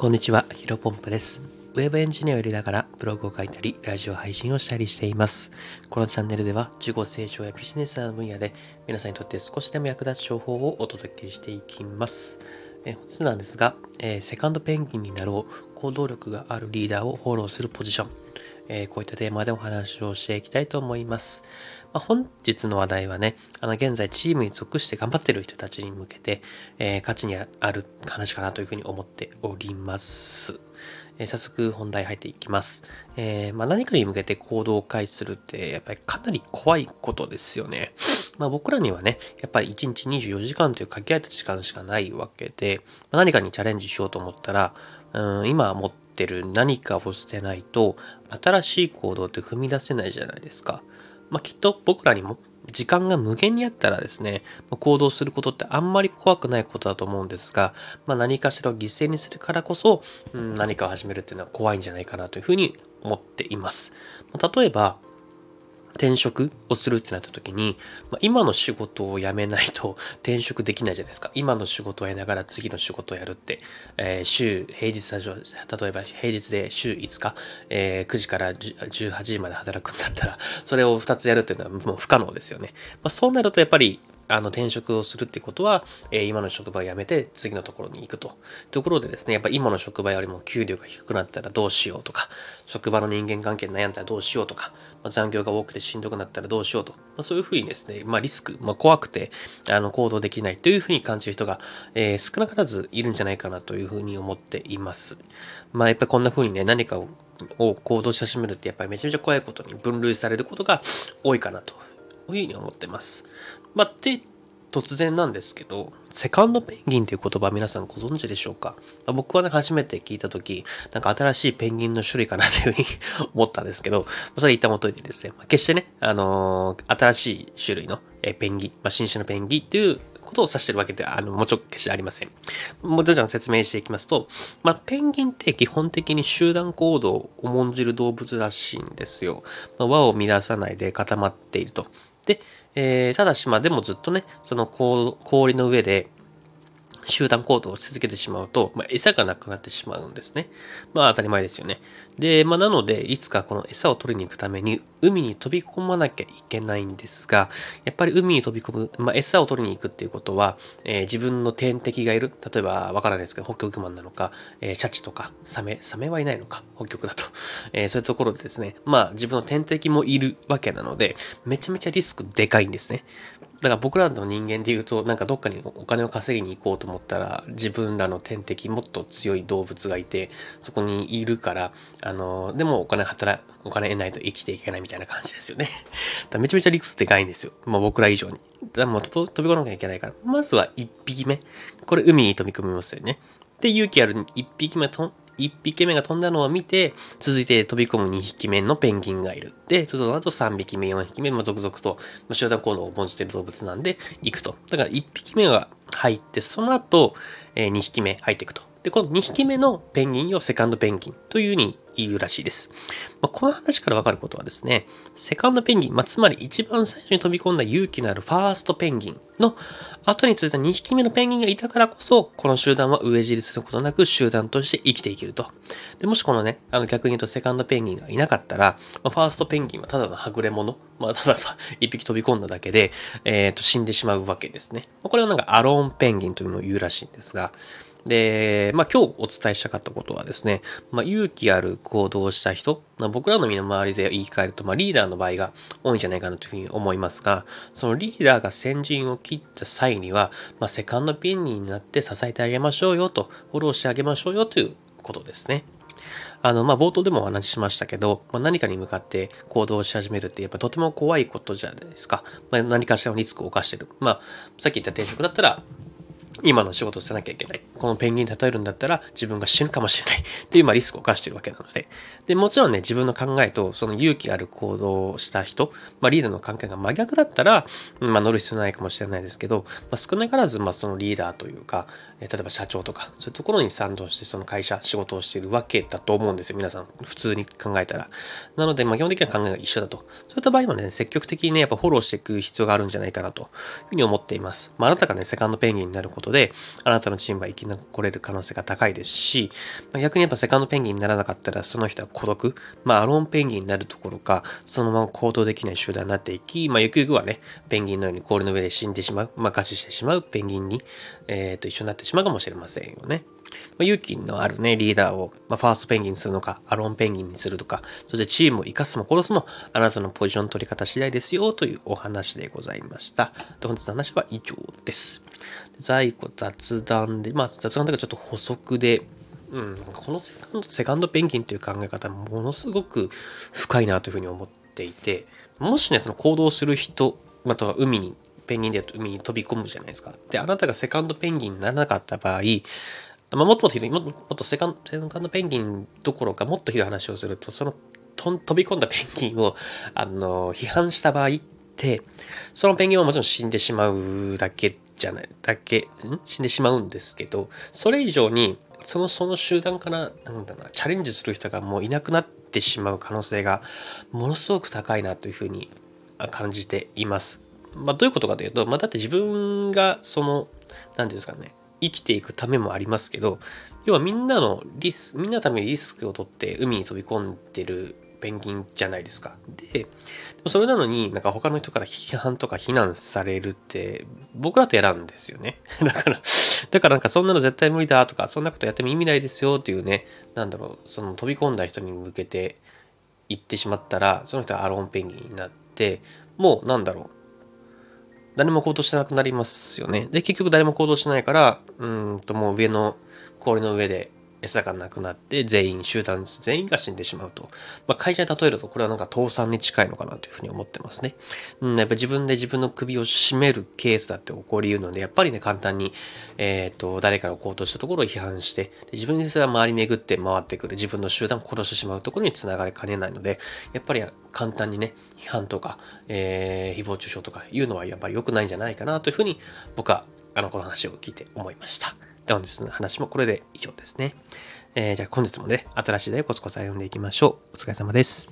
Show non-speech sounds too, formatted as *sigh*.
こんにちは、ヒロポンプです。ウェブエンジニアをやりながらブログを書いたり、ラジオ配信をしたりしています。このチャンネルでは、自己成長やビジネスの分野で皆さんにとって少しでも役立つ情報をお届けしていきます。え本日なんですが、えー、セカンドペンギンになろう、行動力があるリーダーをフォローするポジション。えー、こういったテーマでお話をしていきたいと思います。まあ、本日の話題はね、あの現在チームに属して頑張ってる人たちに向けて、えー、価値にある話かなというふうに思っております。えー、早速本題入っていきます。えー、まあ、何かに向けて行動を開始するってやっぱりかなり怖いことですよね。まあ、僕らにはね、やっぱり1日24時間という限られた時間しかないわけで、まあ、何かにチャレンジしようと思ったら、うん今持っててる何かを捨てないと新しい行動って踏み出せないじゃないですか。まあ、きっと僕らにも時間が無限にあったらですね、行動することってあんまり怖くないことだと思うんですが、まあ、何かしらを犠牲にするからこそ、うん、何かを始めるっていうのは怖いんじゃないかなというふうに思っています。例えば、転職をするってなった時に、まあ、今の仕事を辞めないと *laughs* 転職できないじゃないですか。今の仕事をやりながら次の仕事をやるって、えー、週、平日例えば平日で週5日、えー、9時から18時まで働くんだったら、それを2つやるっていうのはもう不可能ですよね。まあ、そうなるとやっぱりあの転職をするってことは、えー、今の職場を辞めて次のところに行くと。ところでですね、やっぱ今の職場よりも給料が低くなったらどうしようとか、職場の人間関係に悩んだらどうしようとか、まあ、残業が多くてしんどくなったらどうしようと。まあ、そういうふうにですね、まあ、リスク、まあ、怖くてあの行動できないというふうに感じる人が、えー、少なからずいるんじゃないかなというふうに思っています。まあ、やっぱりこんなふうにね、何かをを行動し始めるってやっぱりめちゃめちゃ怖いことに分類されることが多いかなというふうに思ってます。まあ、で、突然なんですけど、セカンドペンギンという言葉皆さんご存知でしょうか？ま僕はね、初めて聞いたとき、なんか新しいペンギンの種類かなというふうに *laughs* 思ったんですけど、それ言ったもといてですね、ま決してね、あのー、新しい種類のペンギン、まあ、新種のペンギンっていうことを指してるわけでは、あの、もちろん決してありません。もちろん説明していきますと、まあ、ペンギンって基本的に集団行動を重んじる動物らしいんですよ。まあ、輪を乱さないで固まっていると。で、えー、ただしまあでもずっとね、その氷の上で集団行動を続けてしまうと、まあ、餌がなくなってしまうんですね。まあ当たり前ですよね。で、まあなので、いつかこの餌を取りに行くために海に飛び込まなきゃいけないんですが、やっぱり海に飛び込む、まあ餌を取りに行くっていうことは、えー、自分の天敵がいる。例えばわからないですけど、北極マンなのか、えー、シャチとか、サメ、サメはいないのか、北極だと。*laughs* えー、そういうところでですね、まあ自分の天敵もいるわけなので、めちゃめちゃリスクでかいんですね。だから僕らの人間で言うと、なんかどっかにお金を稼ぎに行こうと思ったら、自分らの天敵、もっと強い動物がいて、そこにいるから、あの、でもお金働、お金得ないと生きていけないみたいな感じですよね。*laughs* だめちゃめちゃリスクでかいんですよ。まあ僕ら以上に。だもう飛び込まなきゃいけないから、まずは1匹目。これ海に飛び込みますよね。で、勇気ある1匹目と1匹目が飛んだのを見て、続いて飛び込む2匹目のペンギンがいる。で、その後3匹目、4匹目、まあ、続々と、まあ、集団行動を重んじている動物なんで、行くと。だから1匹目が入って、その後、えー、2匹目入っていくと。で、この2匹目のペンギンをセカンドペンギンというふうに言うらしいです。まあ、この話からわかることはですね、セカンドペンギン、まあ、つまり一番最初に飛び込んだ勇気のあるファーストペンギンの後に続いた2匹目のペンギンがいたからこそ、この集団は飢え尻することなく集団として生きていけると。でもしこのね、あの逆に言うとセカンドペンギンがいなかったら、まあ、ファーストペンギンはただのはぐれ者、まあ、たださ、一匹飛び込んだだけで、えっ、ー、と、死んでしまうわけですね。これはなんかアローンペンギンというのを言うらしいんですが、で、まあ今日お伝えしたかったことはですね、まあ勇気ある行動をした人、まあ、僕らの身の回りで言い換えると、まあリーダーの場合が多いんじゃないかなというふうに思いますが、そのリーダーが先陣を切った際には、まあセカンドピンになって支えてあげましょうよと、フォローしてあげましょうよということですね。あの、まあ、冒頭でもお話ししましたけど、まあ、何かに向かって行動し始めるってやっぱとても怖いことじゃないですか。まあ、何かしらのリスクを冒してる。まあ、さっき言った転職だったら、今の仕事を捨てなきゃいけない。このペンギンに例えるんだったら自分が死ぬかもしれないっていうまあリスクを冒してるわけなので。で、もちろんね、自分の考えとその勇気ある行動をした人、まあリーダーの関係が真逆だったら、まあ乗る必要ないかもしれないですけど、まあ、少なからずまあそのリーダーというか、例えば社長とか、そういうところに賛同してその会社、仕事をしているわけだと思うんですよ。皆さん、普通に考えたら。なので、まあ基本的には考えが一緒だと。そういった場合はね、積極的にね、やっぱフォローしていく必要があるんじゃないかなというふうに思っています。まああなたがね、セカンドペンギンになるこことで、あなたのチームは生き残れる可能性が高いですし、ま、逆にやっぱセカンドペンギンにならなかったら、その人は孤独、まあ、アローンペンギンになるところか、そのまま行動できない集団になっていき、まあ、ゆくゆくはね、ペンギンのように氷の上で死んでしまう、まあ、餓死してしまうペンギンに、えー、と一緒になってしまうかもしれませんよね。まあ、勇気のあるね、リーダーを、ま、ファーストペンギンにするのか、アロンペンギンにするとか、そしてチームを生かすも殺すも、あなたのポジション取り方次第ですよ、というお話でございました。で本日の話は以上です。在庫雑談で、まあ雑談だかちょっと補足で、うん、このセカンドセカンドペンギンという考え方、ものすごく深いなというふうに思っていて、もしね、その行動する人、または海に、ペンギンで海に飛び込むじゃないですか。で、あなたがセカンドペンギンにならなかった場合、まあ、もっともっとひどい、もっとセカンドペンギンどころかもっとひどい話をすると、その飛び込んだペンギンを、あの、批判した場合って、そのペンギンはもちろん死んでしまうだけじゃない、だけ、ん？死んでしまうんですけど、それ以上に、その、その集団から、なんだろうな、チャレンジする人がもういなくなってしまう可能性が、ものすごく高いなというふうに感じています。まあ、どういうことかというと、まあ、だって自分が、その、何ていうんですかね、生きていくためもありますけど、要はみんなのリス、みんなのためにリスクを取って海に飛び込んでるペンギンじゃないですか。で、でもそれなのになんか他の人から批判とか非難されるって僕だと嫌なんですよね。*laughs* だから、だからなんかそんなの絶対無理だとか、そんなことやっても意味ないですよっていうね、なんだろう、その飛び込んだ人に向けて言ってしまったら、その人はアローンペンギンになって、もうなんだろう、誰も行動してなくなりますよね。で、結局誰も行動しないから、うんともう上の氷の上で餌がなくなって全員、集団全員が死んでしまうと。まあ、会社に例えるとこれはなんか倒産に近いのかなというふうに思ってますね。うん、やっぱ自分で自分の首を絞めるケースだって起こり得るので、やっぱりね、簡単に、えっ、ー、と、誰かが行動したところを批判して、自分ですら周り巡って回ってくる自分の集団を殺してしまうところにつながりかねないので、やっぱり簡単にね、批判とか、えー、誹謗中傷とかいうのはやっぱり良くないんじゃないかなというふうに僕はあのこの話を聞いて思いました。本日の話もこれで以上ですね。えー、じゃあ本日もね、新しい題をコツコツ歩んでいきましょう。お疲れ様です。